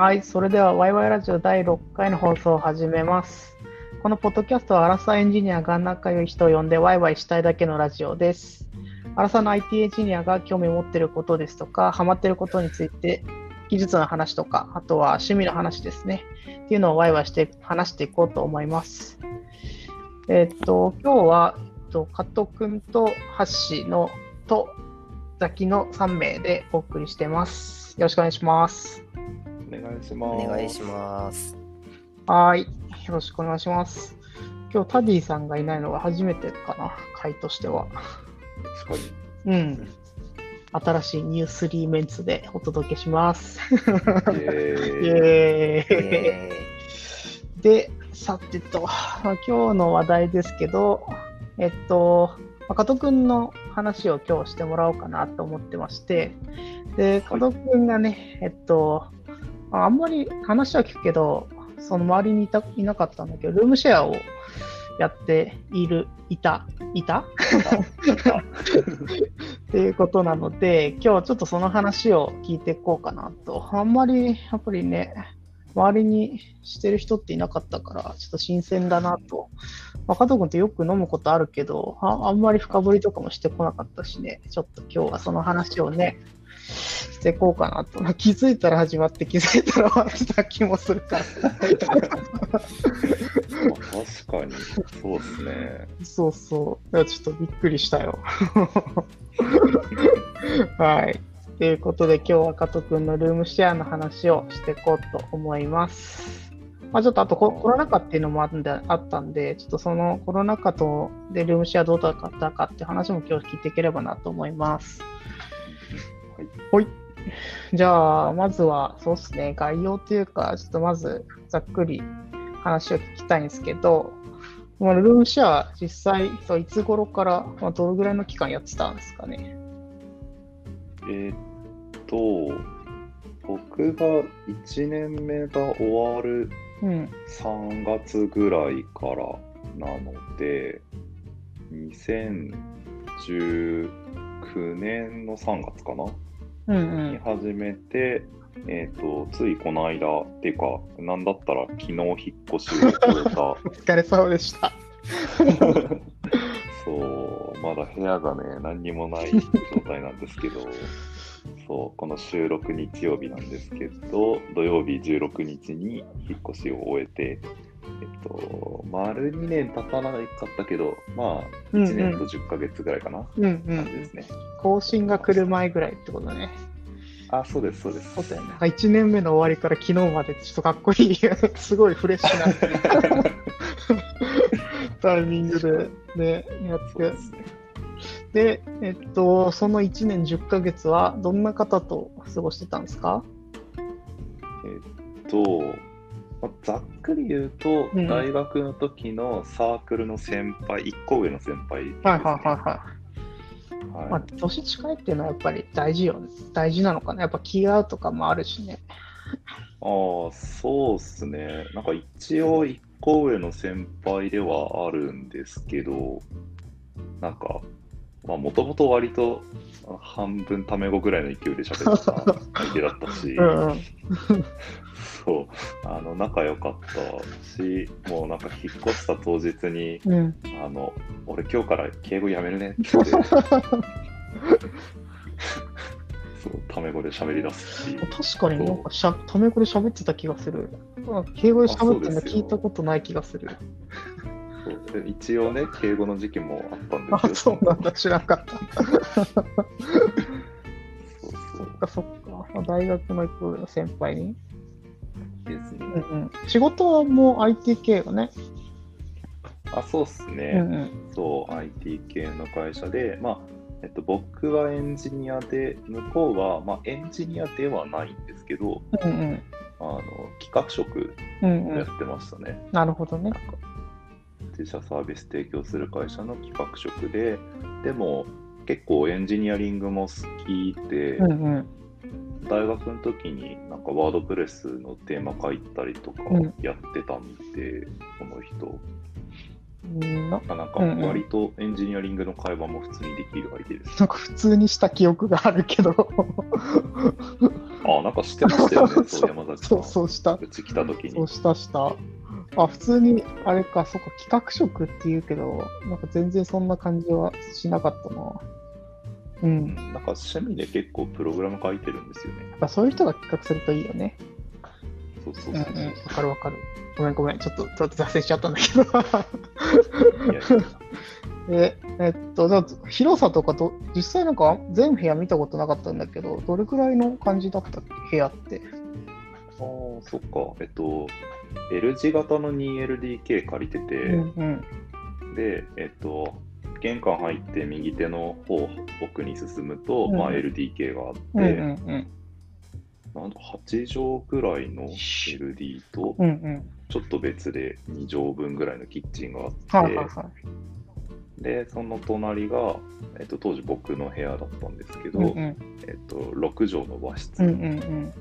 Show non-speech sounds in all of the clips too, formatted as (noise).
はい、それではワイワイラジオ第6回の放送を始めます。このポッドキャストはアラサーエンジニアが仲良い人を呼んでワイワイしたいだけのラジオです。アラサーの IT エンジニアが興味を持っていることですとか、ハマっていることについて、技術の話とか、あとは趣味の話ですね。っていうのをワイワイして話していこうと思います。えっと、今日は、えっと、加藤くんとハッシーのとザキの3名でお送りしてます。よろしくお願いします。お願いします。お願いします。はーい。よろしくお願いします。今日タディさんがいないのが初めてかな、回としては。確かに。うん。新しいニュースリーメンツでお届けします。イイエーイエーイ。えで、さてと、まあ今日の話題ですけど、えっと、まあ加藤くんの話を今日してもらおうかなと思ってまして、で、加藤くんがね、えっと、まああんまり話は聞くけど、その周りにいたいなかったんだけど、ルームシェアをやっている、いた、いた？っていうことなので、今日ちょっとその話を聞いていこうかなと。あんまり、やっぱりね、周りにしてる人っていなかったから、ちょっと新鮮だなと。まあ、加藤君ってよく飲むことあるけどあ、あんまり深掘りとかもしてこなかったしね、ちょっと今日はその話をね、していこうかなと。まあ気づいたら始まって、気づいたら終わってた気もするから。まあ確かに、そうですね。そうそう。いやちょっとびっくりしたよ。(laughs) はい。ということで、今日は加藤くんのルームシェアの話をしていこうと思います。まあ、ちょっとあとココロナ禍っていうのもあんであったんで、ちょっとそのコロナ禍とでルームシェアどうだったかって話も今日聞いていければなと思います。はい。ほい。じゃあ、まずは、そうですね、概要というか、ちょっとまずざっくり話を聞きたいんですけど、まあ、ルームシェア、実際、そういつ頃から、まあ、どのぐらいの期間やってたんですかね？えーっと、僕が1年目が終わるうん。3月ぐらいからなので、2019年の3月かな？うんに始めて、えーっと、ついこの間っていうか、なんだったら昨日引っ越しを終えた。(laughs) お疲れ様でした。(laughs) そう、まだ部屋がね、何にもない状態なんですけど、そう、この収録日曜日なんですけど、土曜日16日に引っ越しを終えて、えっと、丸2年経たなかったけど、まあ、うんうん1年と10ヶ月ぐらいかな、うんうん。感じですね。更新が来る前ぐらいってことね。あ、そうです、そうです。そうだよね。なんか1年目の終わりから昨日までちょっとかっこいい、(laughs) すごいフレッシュな (laughs) タイミングでね、やってで。えっと、その1年10ヶ月はどんな方と過ごしてたんですか？えっと、まあざっくり言うと、うん大学の時のサークルの先輩、1個上の先輩ね、はいはいはいはい。はいまあ、年近いっていうのはやっぱり大事よね。大事なのかな。やっぱ気が合うとかもあるしね。ああ、そうっすね。なんか一応一個上の先輩ではあるんですけど、なんか、まあもともと割と半分タメ語ぐらいの勢いで喋ってた相手だったし。(laughs) そう、あの、仲良かったし、もうなんか引っ越した当日に、うん、あの、俺今日から敬語やめるねって言って、(laughs) そう、タメ語で喋り出すし。確かになんかしゃタメ語で喋ってた気がする。うん敬語で喋ってるの聞いたことない気がする。そうで一応ね、敬語の時期もあったんあで、すよ。そうなんだ。知らなかった。そうそそっかそっか。まあ大学の一個上の先輩に。うですね。うんうん。仕事はもう IT 系がね。あ、そうっすうんね。うん。そう、IT 系の会社で、まあ、えっと、僕はエンジニアで、向こうは、まあ、エンジニアではないんですけど、うんうん。あの企画職やってましたね。なるほどね。自社サービス提供する会社の企画職で、でも、結構エンジニアリングも好きで、うんうん。大学の時になんかワードプレスのテーマ書いたりとかうんやってたんで、この人。うんななんかうんうん割とエンジニアリングの会話も普通にできる相手です。なんか普通にした記憶があるけど。あ、なんか知ってましたよね、(laughs) そう山崎さん。そうそうした。うち来た時にそう。したした。あ、普通に、あれか、そっか、企画職って言うけど、なんか全然そんな感じはしなかったな。う。うんんなんか趣味で結構プログラム書いてるんですよね。やっぱそういう人が企画するといいよね。そうそううんうん。そうわかるわかる。ごめんごめん。ちょっと、ちょっと脱線しちゃったんだけど。そう。いやいや (laughs) え、えっと、じゃあ広さとかと、実際なんか全部屋見たことなかったんだけど、どれくらいの感じだった部屋って。ああ、そっか。えっと、L 字型の 2LDK 借りてて、うんうん。で、えっと、玄関入って右手の方奥に進むと、うんまあ、LDK があって、うんうんなんと8畳ぐらいの LD と、うん。うんうん。ちょっと別で2畳分ぐらいのキッチンがあって、はいはいはい。で、その隣が、えっと、当時僕の部屋だったんですけど、うんうん。えっと、6畳の和室、うんうんうん。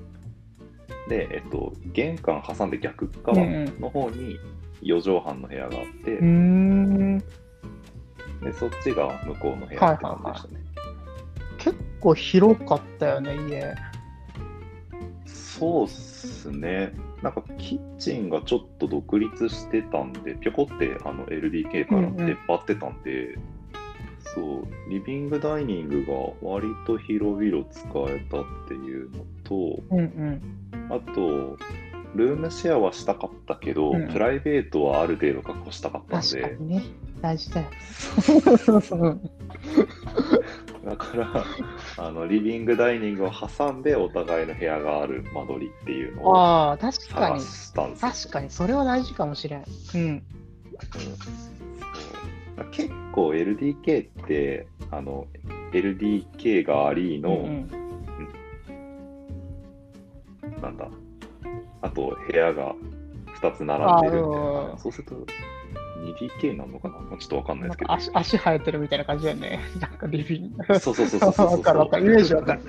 で、えっと、玄関挟んで逆うん側うんの方に4畳半の部屋があって、うーん。で、そっちが向こうの部屋って感じでしたね。結構広かったよね、家。そうっすね。なんかキッチンがちょっと独立してたんで、ぴょこってあの LDK から出っ張ってたんで、そう、リビングダイニングが割と広々使えたっていうのと、うんうん。あと、ルームシェアはしたかったけど、うんプライベートはある程度確保したかったんで、確かにね。大事だよ。う (laughs) んだからあの、リビングダイニングを挟んでお互いの部屋がある間取りっていうのを探に。したんですよ。確かに、それは大事かもしれん。うん。そう結構 LDK ってあの LDK がありの、うんなんだあと部屋が2つ並んでるみたいあなーそうすると 2DK なのかな？まあちょっとわかんないですけど足足生えてるみたいな感じだよね。(laughs) なんかリビング。そうそうそうそうそうそうわかるわかる。イメージわかる。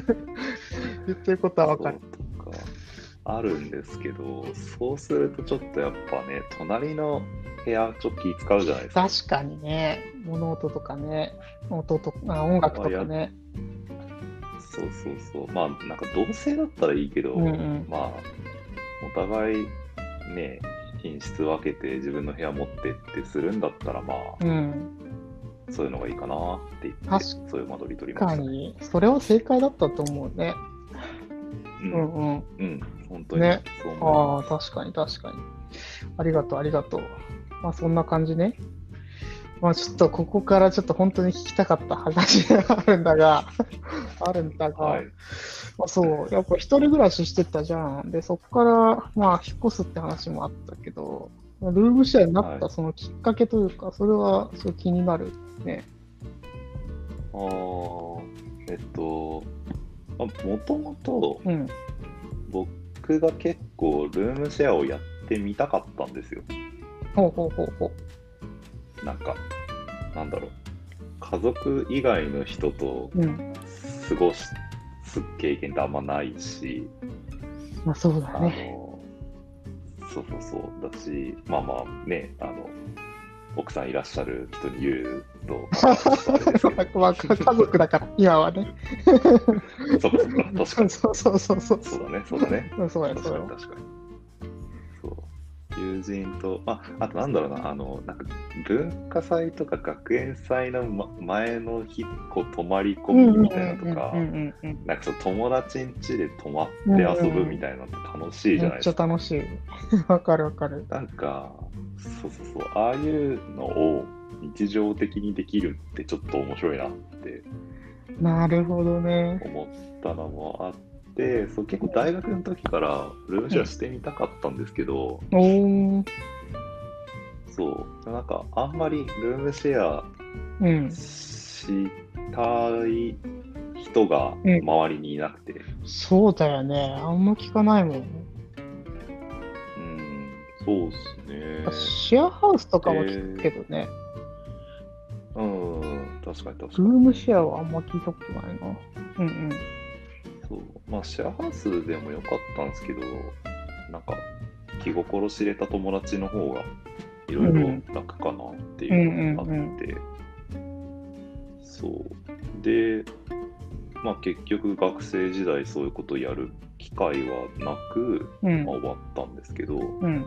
言ってることはわかる。とかあるんですけどそうするとちょっとやっぱね隣の部屋ちょっと気使うじゃないですか確かにね、物音とかね、音とか、音楽とかね。そうそうそう。まあ、なんか同性だったらいいけど、うんうんまあ、お互いね、品質分けて自分の部屋持ってってするんだったら、まあ、うん。そういうのがいいかなって言って、確そういう間取り取りました、ね。に、それは正解だったと思うね。う、うんんうん。うん、本当にねああ、確かに確かに。ありがとう、ありがとう。まあそんな感じね。まあちょっとここからちょっと本当に聞きたかった話があるんだが、(laughs) あるんだが、はい。まあ、そう、やっぱ一人暮らししてたじゃん。で、そこからまあ引っ越すって話もあったけど、ルームシェアになっはいたそのきっかけというか、それはすごい気になるね。あーえっと、もともとうん。僕が結構ルームシェアをやってみたかったんですよ。ほうほうほうほなんか、なんだろう。家族以外の人と。過ごす経験ってあんまないし、まあそうだあね。の、そうそうそう、だし、まあまあね、あの、奥さんいらっしゃる人に言うと、(laughs) まあ家族だから、今はね。(laughs) そうかそう。(laughs) そうそうそうだね、そうだね。うんそうや、確そうや。かに確かに。友人と、あ、あとなんだろうな、あの、なんか文化祭とか学園祭の、ま、前の日、こう泊まり込みみたいなのとかなんかそう友達ん家で泊まって遊ぶみたいなのって楽しいじゃめっちゃないですか。楽しい。わかるわかる。なんか、そうそうそう、ああいうのを日常的にできるってちょっと面白いなってなるほどね。思ったのもあって、そう結構大学の時からルームシェアしてみたかったんですけど、おー。そう、なんかあんまりルームシェアうん。したい人がうん周りにいなくて、そうだよね。あんま聞かないもん。うん、そうっすね。シェアハウスとかは聞くけどね。うん、確かに確かルーに。ムシェアはあんま聞いたことないな。うんうん。まあ、シェアハウスでもよかったんですけど、なんか、気心知れた友達の方がいろいろ楽かなっていうのがあって、そう。で、まあ結局学生時代そういうことをやる機会はなく、うん。まあ、終わったんですけど、うん。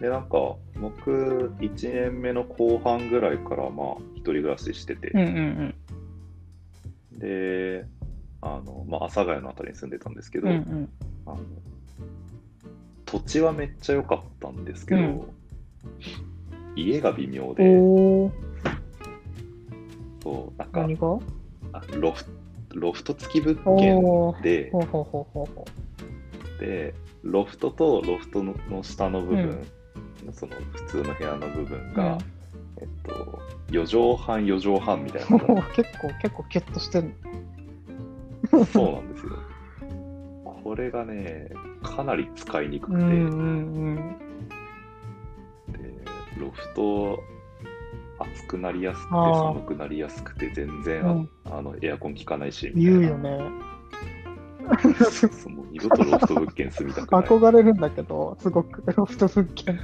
で、なんか僕1年目の後半ぐらいからまあ一人暮らししてて、で、あの、まあ阿佐ヶ谷のあたりに住んでたんですけど、うんうん。あの土地はめっちゃ良かったんですけど、うん。家が微妙で、そう、なんかロフロフト付き物件で、で、ロフトとロフトのの下の部分、その普通の部屋の部分うが、えっと、4畳半、4畳半みたいな。う (laughs) ん結構結構キュッとしてるそうなんですよ。これがね、かなり使いにくくて、うんうんでロフト暑くなりやすくて寒くなりやすくて全然、うん。あのエアコン効かないしうん言うよね。(laughs) ねもう二度とロフト物件住みたくない。憧れるんだけどすごく。ロフト物件。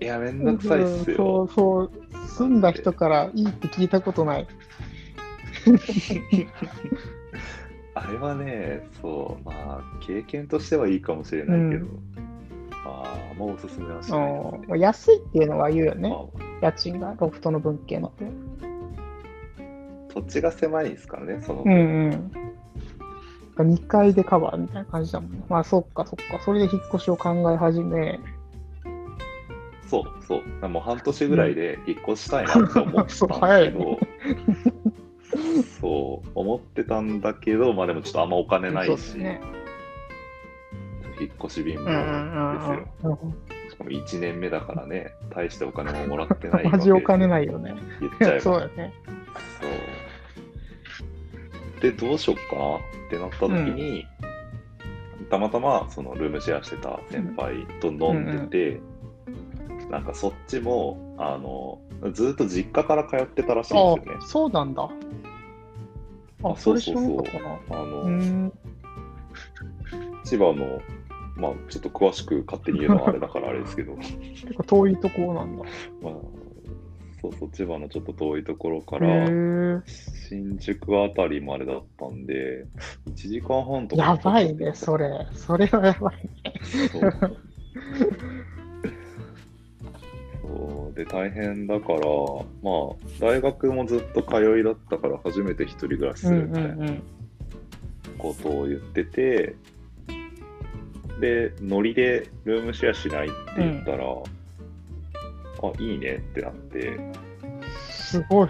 いやめんどくさいっすうんよ、そうそう住んだ人からいいって聞いたことない (laughs) あれはねそうまあ経験としてはいいかもしれないけど、うまああんまおすすめはしないですね。うん安いっていうのは言うよね。まあ。家賃がロフトの物件って。土地が狭いですからねその、うんうん。2階でカバーみたいな感じだもんね。まあそっかそっか。それで引っ越しを考え始め。そうそう。もう半年ぐらいで引っ越したいなって思ってたんですけ (laughs) 早いど、ねそう思ってたんだけどまあでもちょっとあんまお金ないし、ね。引っ越し貧うんう乏んですよ。うん。うんしかも1年目だからね、大してお金ももらってないマジお金い。ないよね。言っちゃえば。そうだよね。そう。で、どうしよっかな？ってなった時に、たまたまそのルームシェアしてた先輩と飲んでて、なんかそっちも、あの、ずっと実家から通ってたらしいんあですよね。そうなんだああそれ知そうそうそう。あの、うん千葉の、まあちょっと詳しく勝手に言うのはあれだからあれですけど、(laughs) 結構遠いとこなんだ。まあ、そうそう、千葉のちょっと遠いところかへら、ー。新宿あたりまでだったんで、1時間半とかやばいねそれ。それはやばいねで、大変だから、まあ、大学もずっと通いだったから、初めて一人暮らしすうんうるみたいなんうんことを言ってて、で、ノリでルームシェアしないって言ったら、あ、いいねってなって、すごい。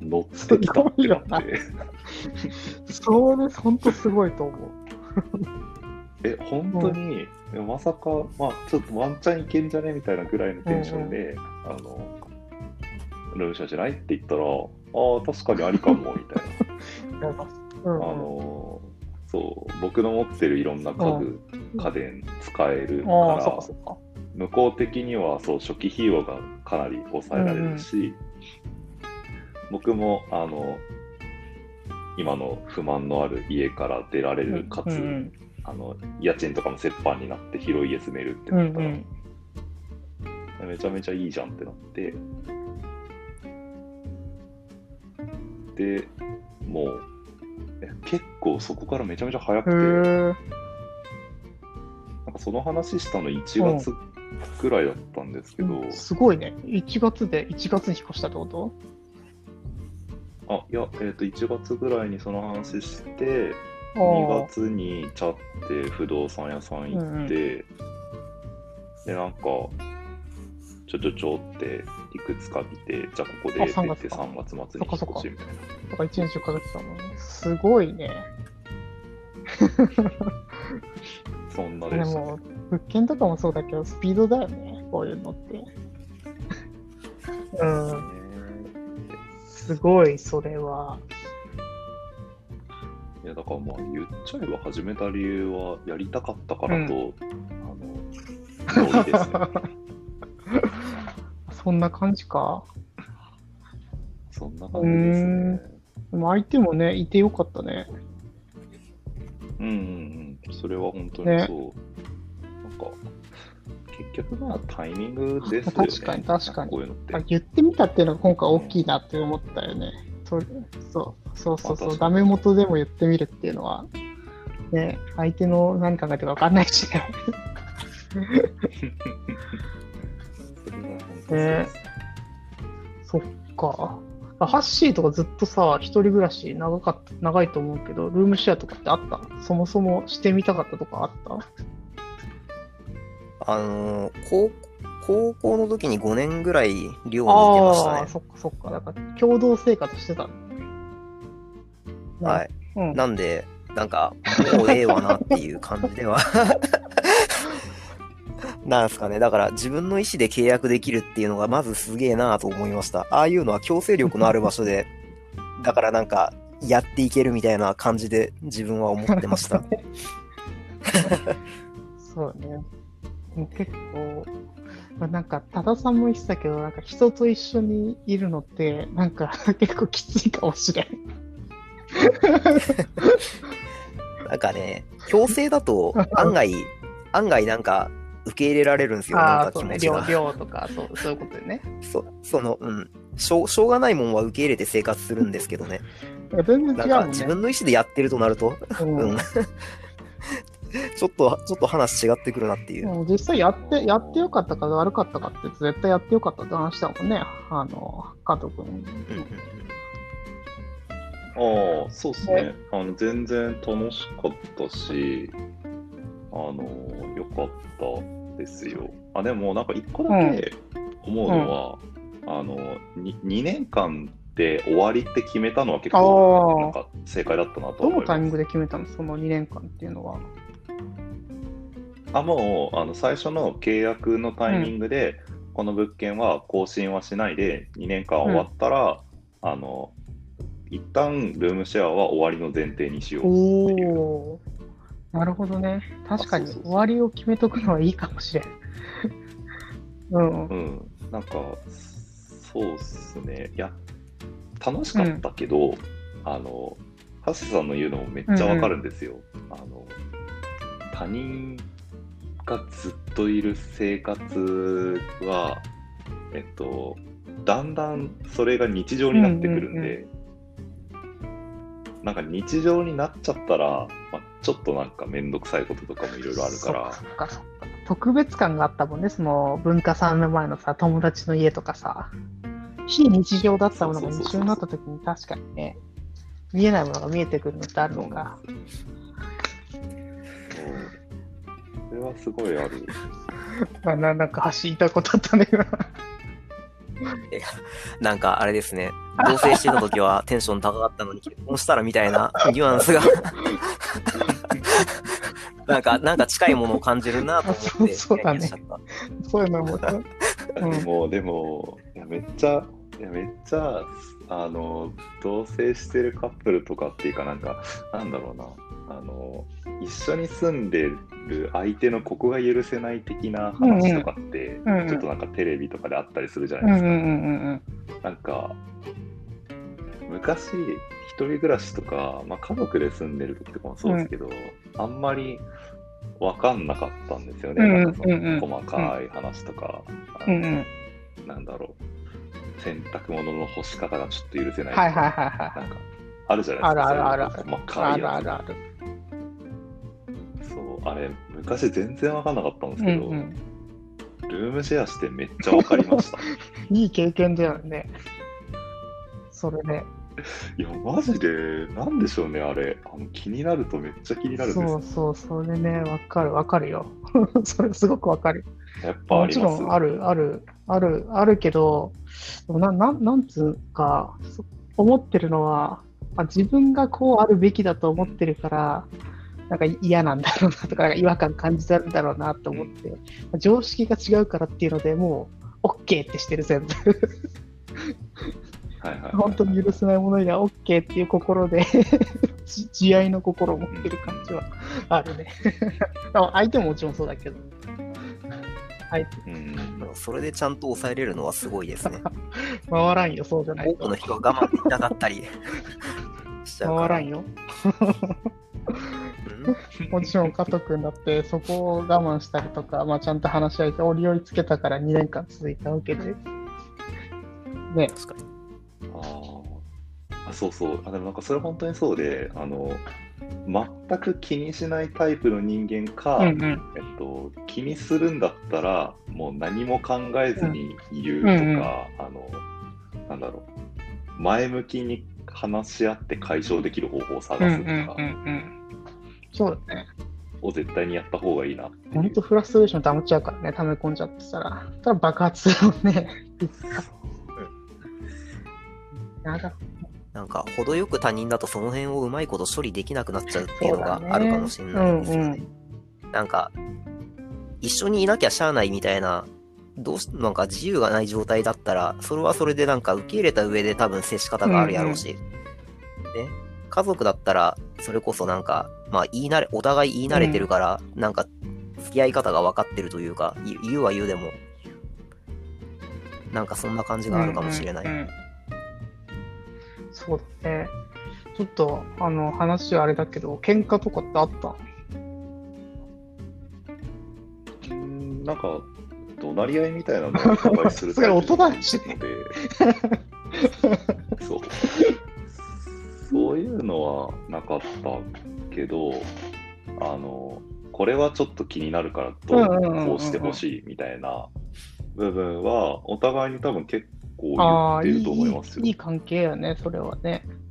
乗ってきたってなって、それ本当すごいと思うえ、本当に、いやまさか、まあ、ちょっとワンチャンいけんじゃねみたいなぐらいのテンションで、あの、ルームシェアしないって言ったら、ああ、確かにありかも、みたいな。(laughs) うんうん。あの、そう、僕の持ってるいろんな家具、家電使えるから向こう的にはそう初期費用がかなり抑えられるし、僕もあの今の不満のある家から出られる、かつ、うんうんあの家賃とかも折半になって広い家住めるってうなったら、んうん。めちゃめちゃいいじゃんってなって、で、もう、え結構そこからめちゃめちゃ早くへて、えなんかその話したの1月ぐらいだったんですけど、すごいね。1月で1月に引っ越したってこと？あ、いや、えっ、と、1月ぐらいにその話して、あ2あ月にチャって不動産屋さん行って、で、なんか、ちょちょちょっていくつか見て、じゃあここであって3言って月か。3月末に引っ越しみたいな。だから1年10ヶ月だもんね。すごいね。(laughs) そんなでしも物件とかもそうだけどスピードだよね。こういうのって。うんね。すごいそれはいや、だからまあ言っちゃえば始めた理由はやりたかったからと、うあの、ね。そんな感じか？そんな感じですね。でも相手もねいてよかったねうんうんうん。それは本当にねそう。なんか、結局まあタイミングですよね。確かに確かにこういうのって。あ言ってみたっていうのが今回大きいなって思ったよね。それそうそうそうそう、まあ確かダメ元でも言ってみるっていうのは、ね、相手の何考えてるか分かんないしね。それは本当そっか。あハッシーとかずっとさ、一人暮らし長かった、長いと思うけど、ルームシェアとかってあった？そもそもしてみたかったとかあった？あのー高、高校の時に5年ぐらい寮にいてましたね。ああー、そっかそっか。だから共同生活してたはい。うん。なんで、なんか、もうええわなっていう感じでは。(laughs) なんすかね。だから自分の意思で契約できるっていうのがまずすげえなと思いました。ああいうのは強制力のある場所で、(laughs) だからなんか、やっていけるみたいな感じで自分は思ってました。(laughs) そうね。結構、まあ、なんか、多田さんも言ってたけど、なんか人と一緒にいるのって、なんか (laughs) 結構きついかもしれん。(laughs) なんかね、強制だと案外、(laughs) 案外なんか受け入れられるんですよ、なんか気持ちが。量とか、そうそういうことでね。そその、うん。しょうしょうがないもんは受け入れて生活するんですけどね。いや全然違うね。か自分の意思でやってるとなると、うんうん。(laughs) ちょっと、ちょっと話違ってくるなっていう。もう実際やって、やってよかったか悪かったかって絶対やってよかったって話だもんね。あの、加藤君。うんうんああ、そうですね。あの全然楽しかったし、あの、よかったですよ。あ、でもなんか一個だけ思うのは、あの、に 2, 年間で終わりって決めたのは結構、なんか正解だったなとど思います。のタイミングで決めたの？その2年間っていうのは。あ、もう、あの、最初の契約のタイミングで、この物件は更新はしないで、2年間終わったら、あの、一旦ルームシェアは終わりの前提にしようっていう。なるほどね。確かに終わりを決めとくのはいいかもしれん。(laughs) うん。うん、なんか、そうっすね。いや、楽しかったけど、あの、ハッシュさんの言うのもめっちゃわかるんですよ。あの、他人がずっといる生活は、えっと、だんだんそれが日常になってくるんで、うんなんか日常になっちゃったら、まあ、ちょっとなんかめんどくさいこととかもいろいろあるから、そっかそっか。特別感があったもんね、その文化3年前のさ、友達の家とかさ。非日常だったものが日常になった時に確かにね、見えないものが見えてくるのってあるのか。はすごいある。(laughs) まあ、ななんか走りたいことあったね、今なんかあれですね、同棲してた時はテンション高かったのに結婚したらみたいなニュアンスが、(laughs) なんか、なんか近いものを感じるなと思って、そうそうだね。そういうのも。(laughs) うんでも、でも、いやめっちゃ、いやめっちゃ、あの、同棲してるカップルとかっていうか、なんか、なんだろうな、あの、一緒に住んでる相手のここが許せない的な話とかって、うんうんちょっとなんかテレビとかであったりするじゃうなんいうですか。んうんうんなんか、昔、一人暮らしとか、まあ、家族で住んでる時とかもそうですけど、あんまり分かんなかったんですよね、うんなんかそうん。うんの細かい話とか、うん。うん。うん。なんだろう、洗濯物の干し方がちょっと許せないとか、はいはいなんかあるじゃないあですか、るあるあるある。そういう細かあいやつるあるある。あれ、昔全然分かんなかったんですうんけど、うん。ルームシェアしてめっちゃ分かりました。(laughs) いい経験だよね。それね。いや、マジで、なんでしょうね、あれ。あの気になるとめっちゃ気になるんですよそうそう、それね、わかるわかるよ。(laughs) それすごくわかる。やっぱあもちりますろんある、ある、ある、あるけど、ななんなんつうか、そ思ってるのは、あ自分がこうあるべきだと思ってるから、なんか嫌なんだろうなとか、違和感感じてるんだろうなと思って、常識が違うからっていうのでもう、OK ってしてる、全部。はいはいはい本当に許せないものには OK っていう心でじ慈愛の心を持ってる感じはあるね。あ相手ももちろんそうだけど。相手うんそれでちゃんと抑えれるのはすごいですね。(laughs) 回らんよ、そうじゃないと多くの。人が我慢できなかったりしちゃうから。回らんよ。もちろん加藤君だってそこを我慢したりとか、まあ、ちゃんと話し合いて折り合いつけたから2年間続いたわけで。ね。確かに。あーあ、そうそう。あ、でもなんかそれ本当にそうで、あの、全く気にしないタイプの人間か、うんうん。えっと、気にするんだったら、もう何も考えずに言うとか、うんうんうんあの、なんだろう、前向きに話し合って解消できる方法をうん探すとうんうんかうん。そうだね。を絶対にやった方がいいなっていう。ほんとフラストレーション溜まっちゃうからね、溜め込んじゃってたら。ただ爆発するもんね。いつか。やだ。なんか、程よく他人だとその辺をうまいこと処理できなくなっちゃうっていうのがあるかもしれないですよね。なんか、一緒にいなきゃしゃあないみたいな、どうし、なんか自由がない状態だったら、それはそれでなんか受け入れた上で多分接し方があるやろうし、ね。家族だったら、それこそなんか、まあ言い慣れ、お互い言い慣れてるから、なんか、付き合い方が分かってるというか、言う言うは言うでも、なんかそんな感じがあるかもしれない。うんうんうんそうだね。ちょっと、あの、話はあれだけど、喧嘩とかってあった？うんなんか、怒鳴り合いみたいなのをお互いするそれ大人だしそう。そういうのはなかったけど、あの、これはちょっと気になるからどうんうんうんうんうんうこうしてほしいみたいな部分は、お互いに多分結構言ってると思いますよ。いい関係やね、それはね。うん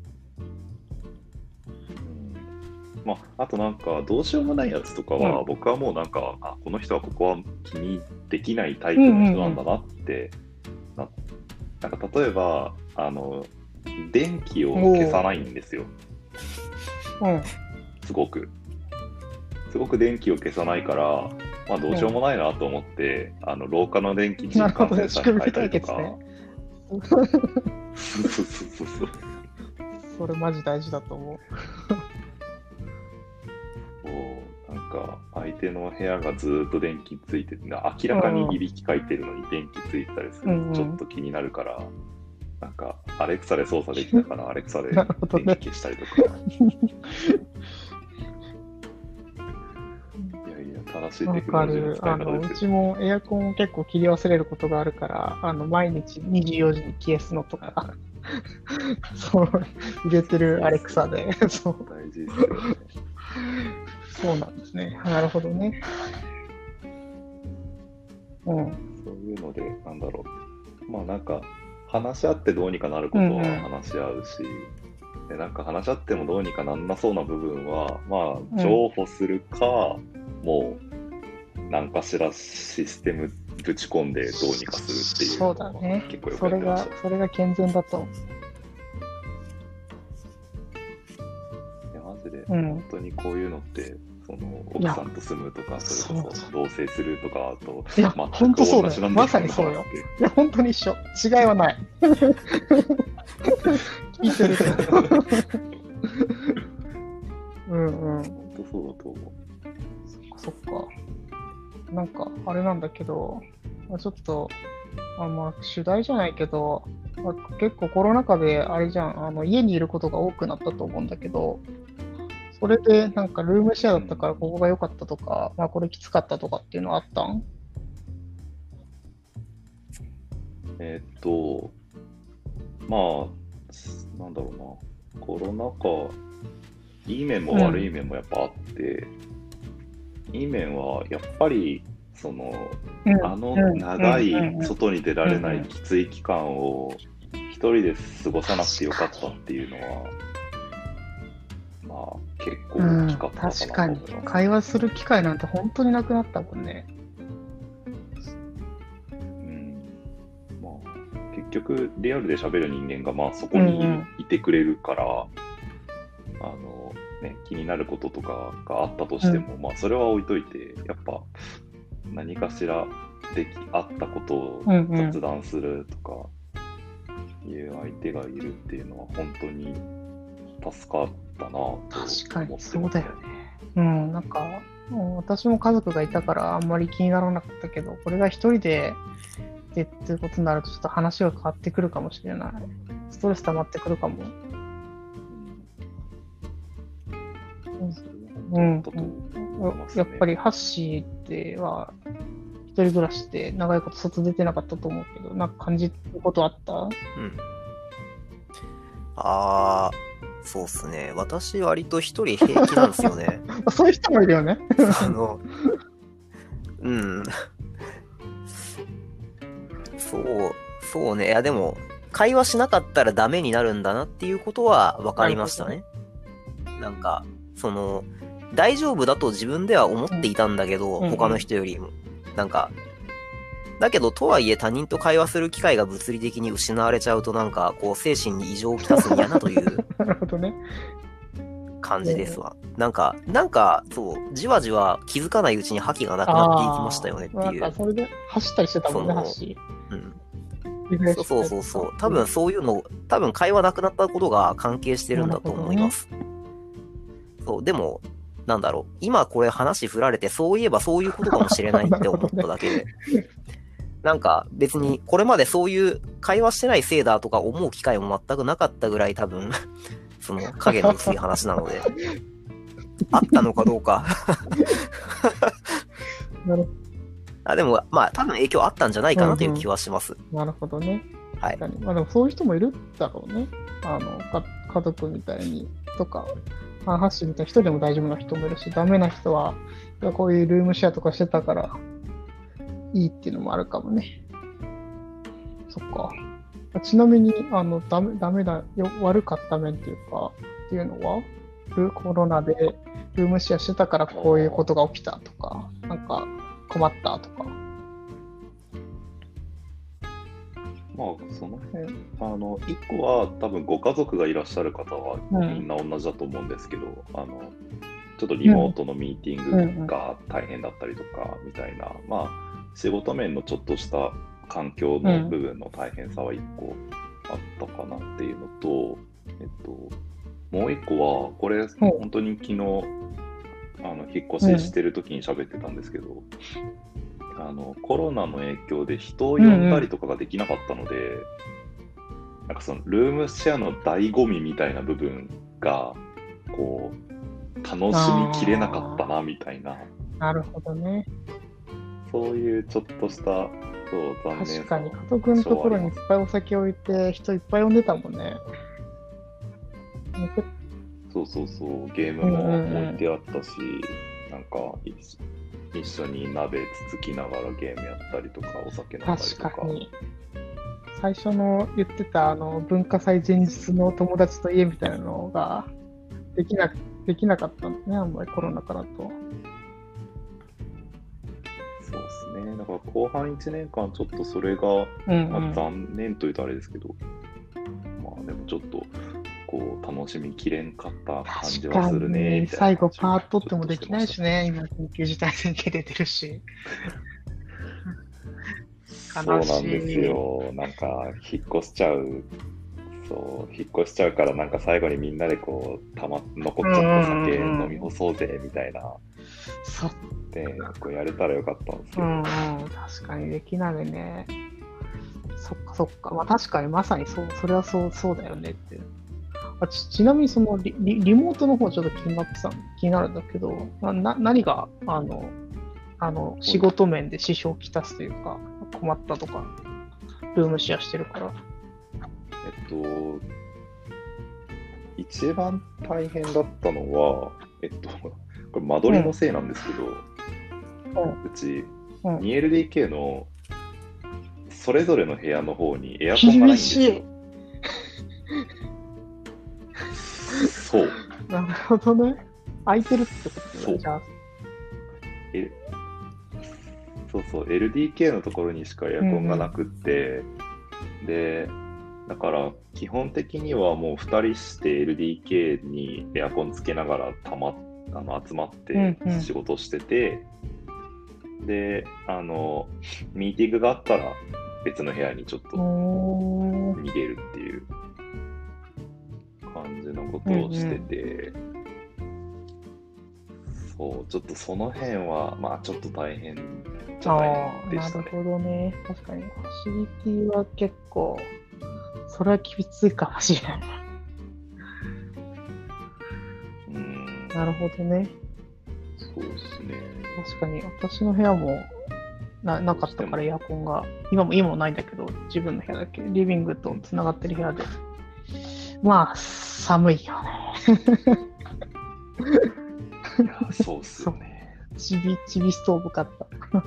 まあ、あとなんか、どうしようもないやつとかは、うん僕はもうなんか、あ、この人はここは気にできないタイプの人なんだなって、ななんか例えば、あの、電気を消さないんですよ、うん。すごく。すごく電気を消さないから、まあどうしようもないなと思って、あの、廊下の電気に仕組み変えたりとか。そうそうそうそう。(laughs) それマジ大事だと思う。こうなんか相手の部屋がずーっと電気ついてて明らかにいびきかいてるのに電気ついてたりするうんうちょっと気になるから、なんかアレクサで操作できたからアレクサで (laughs) 電気消したりとか、(laughs) いやいや正しいわテクノかロジーのる。あの、使い方ですよ。うちもエアコンを結構切り忘れることがあるから、あの、毎日24時に消すのとか、(laughs) そう、入れてるアレクサで、そう、大事ですよね。そうなんですね。なるほどね。うん。そういうので、なんだろう。まあなんか、話し合ってどうにかなることはうんうん話し合うし、でなんか話し合ってもどうにかなんなそうな部分は、まうんあ、譲歩するか、もう、何かしらシステムぶち込んでどうにかするっていうそのうだね結構よくそれがやってました。、それが健全だと。いや、マジで、うん本当にこういうのって、その奥さんと住むとか、それこそ同棲するとかと、いや、全本当そうだよ。まさにそうよ。いや、本当に一緒。違いはない。(laughs) 聞いてる。うんうん。本当そうだと思う。そっか。なんか、あれなんだけど、まあ、ちょっと、あまあ、主題じゃないけど、まあ、結構コロナ禍で、あれじゃん、あの家にいることが多くなったと思うんだけど、それでなんかルームシェアだったからここが良かったとか、まあこれきつかったとかっていうのはあったん？えーっと、まあ、なんだろうな、コロナ禍、いい面も悪い面もやっぱあって、いい面はやっぱり、その、うん。あのうん長いうん。うん。外に出られなうん。うん。いきつい期間を一人で過ごさなくてよかったっていうのは、まあ結構うん、大きかったかなと確かに。会話する機会なんて本当になくなったもんね。うんまあ、結局、リアルで喋る人間がまあそこにうんうんいてくれるから、あのね、気になることとかがあったとしても、まあそれは置いといて、やっぱ何かしらできあったことをうんうん雑談するとかいう相手がいるっていうのは本当に助かったなと思ってます、確かにそうだよね。うん、なんか、もう私も家族がいたからあんまり気にならなかったけど、これが一人で、でっていうことになるとちょっと話が変わってくるかもしれない。ストレス溜まってくるかも。うんやっぱりハッシーっては、一人暮らしで長いこと外出てなかったと思うけど、なんか感じることあった？うん。あー、そうっすね。私割と一人平気なんですよね。(laughs) そういう人もいるよね。あの、うん。そう、そうね。いや、でも、会話しなかったらダメになるんだなっていうことは分かりましたね。なんか、その、大丈夫だと自分では思っていたんだけど、うんうん他の人よりも。なんか、だけど、とはいえ他人と会話する機会が物理的に失われちゃうと、なんか、こう、精神に異常をきたすんやなという (laughs) なるほどね。感じですわ。なんか、なんか、そう、じわじわ気づかないうちに覇気がなくなっていきましたよねっていう。なんかそれで走ったりしてたもんね、走うん。そうそうそうそう。多分そういうの、多分会話なくなったことが関係してるんだと思います。そう、でも、なんだろう。今これ話振られて、そういえばそういうことかもしれないって思っただけで。(laughs) なんか別にこれまでそういう会話してないせいだとか思う機会も全くなかったぐらい多分、(laughs) その影の薄い話なので、あったのかどうか。なるあでも、まあ多分影響あったんじゃないかなという気はします。なるほどね。はい。まあでもそういう人もいるだろうね。あの、か家族みたいにとか、まあ、ハッシュみたいな人でも大丈夫な人もいるし、ダメな人は、こういうルームシェアとかしてたから、いいっていうのもあるかもね。そっか。ちなみに、あの、ダメ、ダメだ、よ悪かった面っていうか、っていうのは、ルコロナでルームシェアしてたからこういうことが起きたとか、なんか困ったとか。まあ、その辺、うんあの、一個は多分ご家族がいらっしゃる方はうんみんな同じだと思うんですけど、あの、ちょっとリモートのミーティングが大変だったりとか、みたいな、まあ、仕事面のちょっとした環境の部分の大変さは一個あったかなっていうのと、えっと、もう一個は、これ、本当に昨日、あの、引っ越ししてる時に喋ってたんですけど、あのコロナの影響で人を呼んだりとかができなかったので、なんかそのルームシェアの醍醐味みたいな部分がこう楽しみきれなかったなみたいな。なるほどね。そういうちょっとしたそう残念さ確かに、加藤君のところにいっぱいお酒置いて、人いっぱい呼んでたもんね。そうそうそうゲームも置いてあったし、なんか一一緒に鍋つつきながらゲームやったりとかお酒飲んだり確とかかに。最初の言ってたあの文化祭前日の友達と家みたいなのができなできなかったんですね、あんまりコロナからと。ねだから後半1年間ちょっとそれがうん、まあ、うん。残念というとあれですけど、まあでもちょっとこう楽しみきれんかった感じはするね最後パーッとってもできないしね。ね、今、緊急事態宣言出てるし。そうなんですよ。なんか引っ越しちゃう。そう、引っ越しちゃうからなんか最後にみんなでこうたま残っちゃった酒飲み干そうぜみたいなそでこうやれたらよかったんですけど、うんうん、確かにできないね。そっかそっか。まあ確かにまさにそう、それはそうそうだよねって。あちちなみにそのリリリモートの方ちょっと気になってた気になるんだけど、なな何があのあの仕事面で支障をきたすというか、困ったとか、ルームシェアしてるから。えっと、一番大変だったのは、えっと、これ間取りのせいなんですけど、うんうちうん 2LDK のそれぞれの部屋の方にエアコンがないんですよ厳しい。。そう。なるほどね。空いてるってことそうね。じゃあ、えそうそう、LDK のところにしかエアコンがなくって、で、だから基本的にはもう2人して LDK にエアコンつけながらたまあの集まってうんうん仕事してて、で、あの、ミーティングがあったら別の部屋にちょっと逃げるっていう感じのことをしてて、そう、ちょっとその辺は、まあちょっと大変じゃでしたね。なるほどね。確かに、ファシリティは結構、それはきついかもしれない。うんなるほどね。そうですね。確かに、私の部屋もななかったからエアコンが、今も今もないんだけど、自分の部屋だけ、リビングとつながってる部屋で。まあ、寒いよね。いや、そうっすよね。ちびちびストーブ買った。(laughs)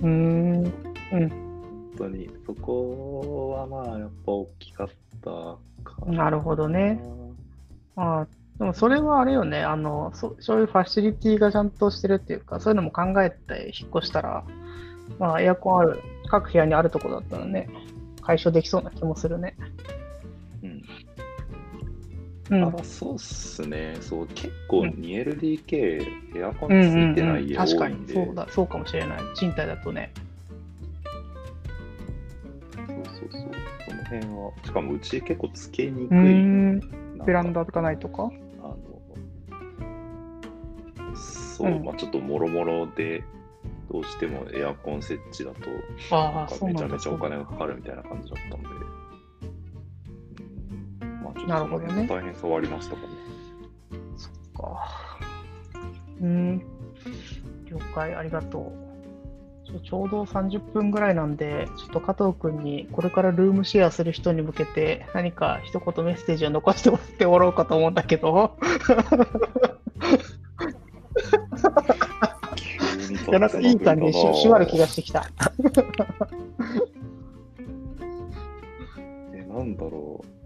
うーん。うん。本当に、そこはまあ、やっぱ大きかったかなるほどね。ああ、でもそれはあれよね、あのそ、そういうファシリティがちゃんとしてるっていうか、そういうのも考えて引っ越したら、まあ、エアコンある、各部屋にあるとこだったらね、解消できそうな気もするね。うん。うん。あそうっすね。そう、結構うん 2LDK、エアコンつうんうんいてない家うん、確かに多いんで、そうだ、そうかもしれない。賃貸だとね。辺は、しかもうち結構つけにうくい。ベランダとかないとか？あの、そう、うんまあちょっともろもろで、どうしてもエアコン設置だと。めちゃめちゃお金がかかるみたいな感じだったんで、うん、まあちょっとそのなるほどね辺の大変さはありましたかね。そっか。うーん。了解、ありがとう。ちょうど30分ぐらいなんで、ちょっと加藤君にこれからルームシェアする人に向けて何か一言メッセージを残してもらっておろうかと思うんだけど。いや、なんかいい感じにし締まる気がしてきた。え、なんだろう。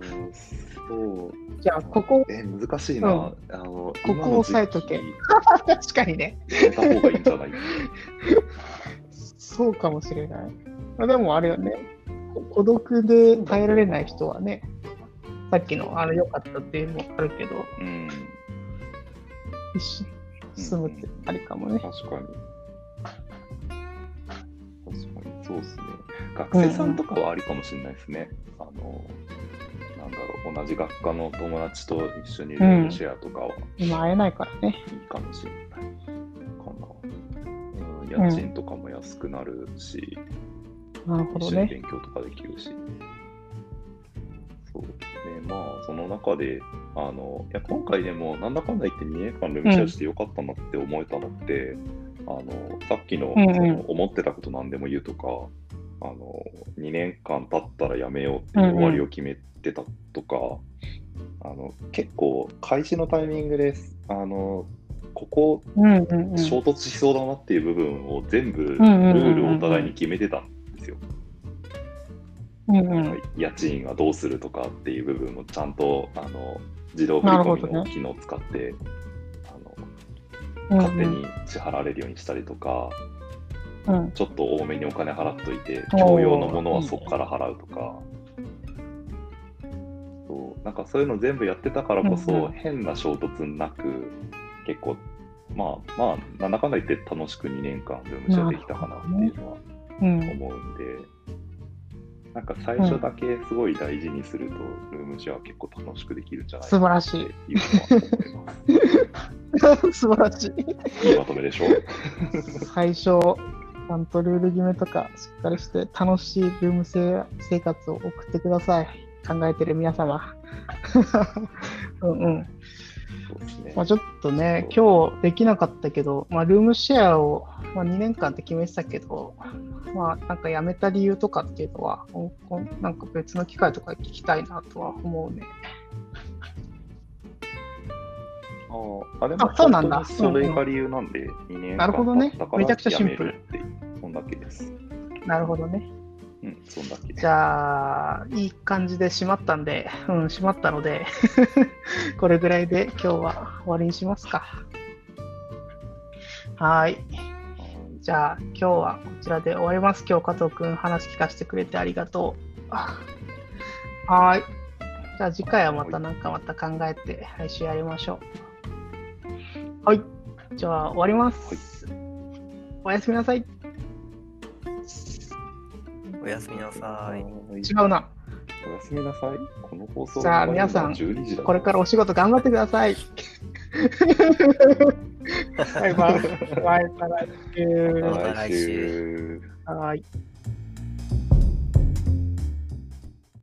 うん、そう。じゃあ、ここ、え、難しいな。うんあの、ここ押さえとけ (laughs) 確かにね。期やめた方がいいんじゃない？そうかもしれない。あでもあれよね、こ孤独で耐えられない人はね、さっきのあの良かったっていうのもあるけど、うん。一緒に住むってありかもね。確かに。確かに、そうですね。学生さんとかはありかもしれないですね。あの、なんだろう、同じ学科の友達と一緒にルームシェアとかは今会えないからね。いいかもしれないかな。うん、家賃とかも安くなるし、なるほど一緒にね。勉強とかできるし。そうですね。まあ、その中で、あの、いや、今回でも、なんだかんだ言って2年間ルームシェアしてよかったなって思えたのって、あの、さっきの、うんうんその思ってたこと何でも言うとか、あの、2年間経ったらやめようっていう終わりを決めてたとか、あの、結構、開始のタイミングです。あの、ここうんうんうん。衝突しそうだなっていう部分を全部ルんうんうんうんールをお互いに決めてたんですよ。うんうん家賃はどうするとかっていう部分もちゃんとあの自動振り込みの機能を使って、うんあの勝手に支払われるようにしたりとか、うん。ちょっと多めにお金払っといて、共用のものはそこから払うとか。そう。なんかそういうの全部やってたからこそ、変な衝突なく結構まあまあなんだかんだ言って楽しく2年間ルームシェアできたかなっていうのはうん。思うんで、なんか最初だけすごい大事にすると、ルームシェア結構楽しくできるんじゃないかなっていうのは思います。素晴らしい。いいまとめでしょ (laughs) 最初、ちゃんとルール決めとかしっかりして楽しいルーム生生活を送ってください。考えてる皆様。(laughs) うんうん。ね。まあ、ちょっとね、今日できなかったけど、まあ、ルームシェアを、まあ、2年間って決めてたけど、まあ、なんか辞めた理由とかっていうのは、なんか別の機会とか聞きたいなとは思うね。あーあれもあそうなんだそれが理由なんで、2年間なるほどねめちゃくちゃシンプルんだけです。なるほどね。うん、そんだけ。じゃあ、いい感じで閉まったんで、うん、閉まったので、(laughs) これぐらいで今日は終わりにしますか。はい。じゃあ、今日はこちらで終わります。今日、加藤くん話聞かせてくれてありがとう。あはい。じゃあ、次回はまたなんかまた考えて来週やりましょう。はい。じゃあ、終わります。おやすみなさい。おやすみなさい。はい違うな。おやすみなさい。この放送じゃあ皆さん12時だこれからお仕事頑張ってください。(laughs) バイバイ。バイバイ。また来週。また来週はい。